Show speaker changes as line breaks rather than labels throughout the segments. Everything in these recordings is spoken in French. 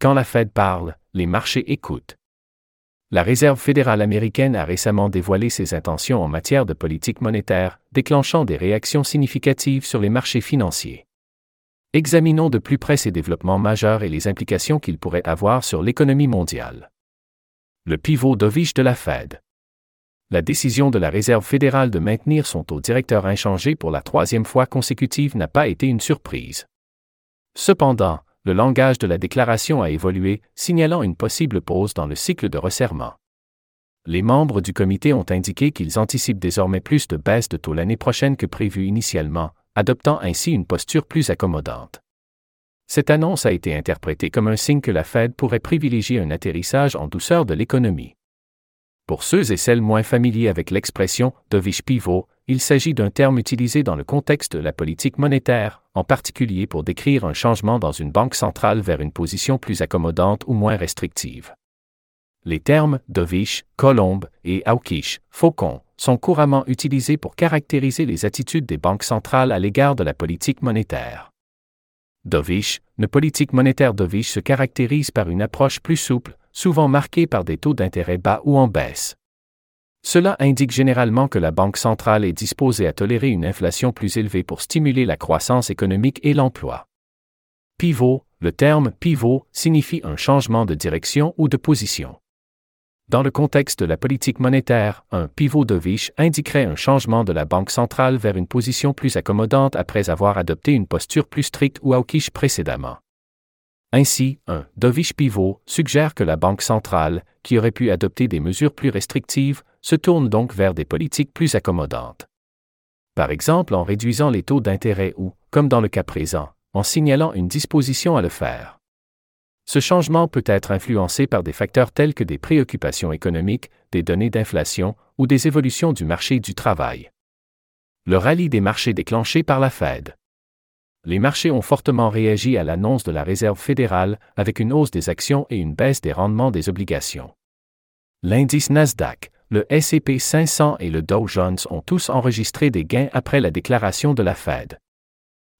Quand la Fed parle, les marchés écoutent. La Réserve fédérale américaine a récemment dévoilé ses intentions en matière de politique monétaire, déclenchant des réactions significatives sur les marchés financiers. Examinons de plus près ces développements majeurs et les implications qu'ils pourraient avoir sur l'économie mondiale. Le pivot dovish de la Fed. La décision de la Réserve fédérale de maintenir son taux directeur inchangé pour la troisième fois consécutive n'a pas été une surprise. Cependant, le langage de la déclaration a évolué, signalant une possible pause dans le cycle de resserrement. Les membres du comité ont indiqué qu'ils anticipent désormais plus de baisses de taux l'année prochaine que prévu initialement, adoptant ainsi une posture plus accommodante. Cette annonce a été interprétée comme un signe que la Fed pourrait privilégier un atterrissage en douceur de l'économie. Pour ceux et celles moins familiers avec l'expression dovish pivot, il s'agit d'un terme utilisé dans le contexte de la politique monétaire, en particulier pour décrire un changement dans une banque centrale vers une position plus accommodante ou moins restrictive. Les termes dovish, colombe et hawkish, faucon, sont couramment utilisés pour caractériser les attitudes des banques centrales à l'égard de la politique monétaire. Dovish, une politique monétaire dovish se caractérise par une approche plus souple, souvent marquée par des taux d'intérêt bas ou en baisse. Cela indique généralement que la Banque centrale est disposée à tolérer une inflation plus élevée pour stimuler la croissance économique et l'emploi. Pivot, le terme pivot signifie un changement de direction ou de position. Dans le contexte de la politique monétaire, un pivot de Vich indiquerait un changement de la Banque centrale vers une position plus accommodante après avoir adopté une posture plus stricte ou hawkish précédemment. Ainsi, un dovish pivot suggère que la Banque centrale, qui aurait pu adopter des mesures plus restrictives, se tourne donc vers des politiques plus accommodantes. Par exemple en réduisant les taux d'intérêt ou, comme dans le cas présent, en signalant une disposition à le faire. Ce changement peut être influencé par des facteurs tels que des préoccupations économiques, des données d'inflation ou des évolutions du marché du travail. Le rallye des marchés déclenché par la Fed les marchés ont fortement réagi à l'annonce de la Réserve fédérale avec une hausse des actions et une baisse des rendements des obligations. L'indice Nasdaq, le S&P 500 et le Dow Jones ont tous enregistré des gains après la déclaration de la Fed.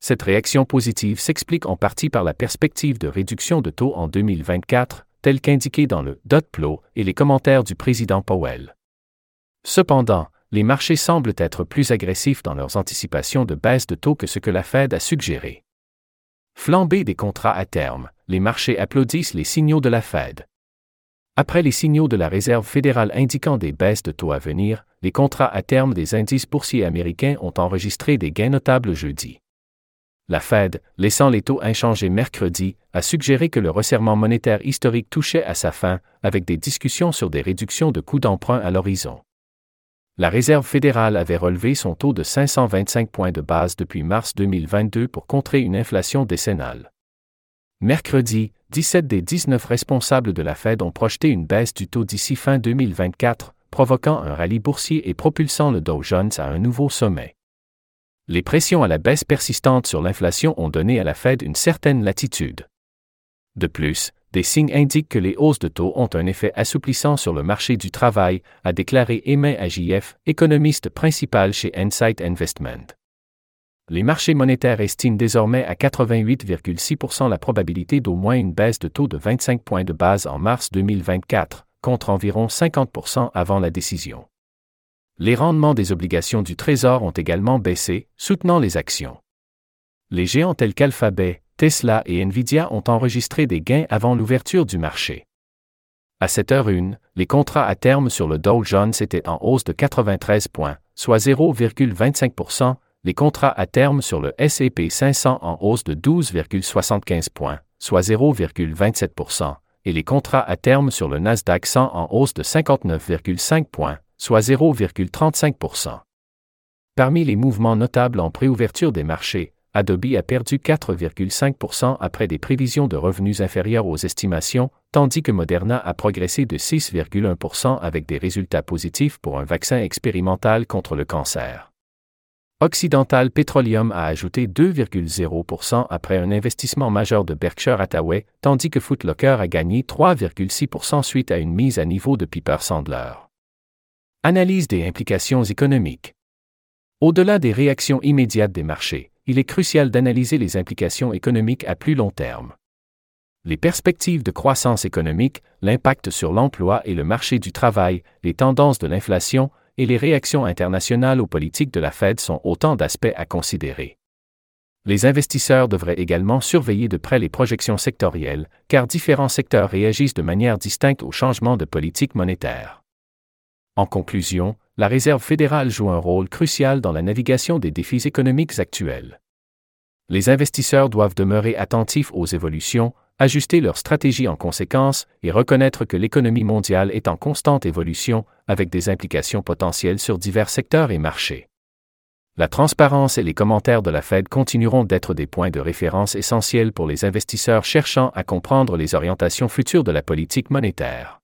Cette réaction positive s'explique en partie par la perspective de réduction de taux en 2024, telle qu'indiquée dans le dot plot et les commentaires du président Powell. Cependant, les marchés semblent être plus agressifs dans leurs anticipations de baisse de taux que ce que la Fed a suggéré. Flambée des contrats à terme, les marchés applaudissent les signaux de la Fed. Après les signaux de la Réserve fédérale indiquant des baisses de taux à venir, les contrats à terme des indices boursiers américains ont enregistré des gains notables jeudi. La Fed, laissant les taux inchangés mercredi, a suggéré que le resserrement monétaire historique touchait à sa fin, avec des discussions sur des réductions de coûts d'emprunt à l'horizon la Réserve fédérale avait relevé son taux de 525 points de base depuis mars 2022 pour contrer une inflation décennale. Mercredi, 17 des 19 responsables de la Fed ont projeté une baisse du taux d'ici fin 2024, provoquant un rallye boursier et propulsant le Dow Jones à un nouveau sommet. Les pressions à la baisse persistantes sur l'inflation ont donné à la Fed une certaine latitude. De plus, des signes indiquent que les hausses de taux ont un effet assouplissant sur le marché du travail, a déclaré Emin Agif, économiste principal chez Insight Investment. Les marchés monétaires estiment désormais à 88,6% la probabilité d'au moins une baisse de taux de 25 points de base en mars 2024, contre environ 50% avant la décision. Les rendements des obligations du Trésor ont également baissé, soutenant les actions. Les géants tels qu'Alphabet, Tesla et Nvidia ont enregistré des gains avant l'ouverture du marché. À cette heure une, les contrats à terme sur le Dow Jones étaient en hausse de 93 points, soit 0,25% les contrats à terme sur le S&P 500 en hausse de 12,75 points, soit 0,27% et les contrats à terme sur le Nasdaq 100 en hausse de 59,5 points, soit 0,35% Parmi les mouvements notables en préouverture des marchés, Adobe a perdu 4,5% après des prévisions de revenus inférieures aux estimations, tandis que Moderna a progressé de 6,1% avec des résultats positifs pour un vaccin expérimental contre le cancer. Occidental Petroleum a ajouté 2,0% après un investissement majeur de Berkshire Hathaway, tandis que Footlocker a gagné 3,6% suite à une mise à niveau de Piper Sandler. Analyse des implications économiques. Au-delà des réactions immédiates des marchés, il est crucial d'analyser les implications économiques à plus long terme. Les perspectives de croissance économique, l'impact sur l'emploi et le marché du travail, les tendances de l'inflation et les réactions internationales aux politiques de la Fed sont autant d'aspects à considérer. Les investisseurs devraient également surveiller de près les projections sectorielles, car différents secteurs réagissent de manière distincte aux changements de politique monétaire. En conclusion, la Réserve fédérale joue un rôle crucial dans la navigation des défis économiques actuels. Les investisseurs doivent demeurer attentifs aux évolutions, ajuster leur stratégie en conséquence et reconnaître que l'économie mondiale est en constante évolution, avec des implications potentielles sur divers secteurs et marchés. La transparence et les commentaires de la Fed continueront d'être des points de référence essentiels pour les investisseurs cherchant à comprendre les orientations futures de la politique monétaire.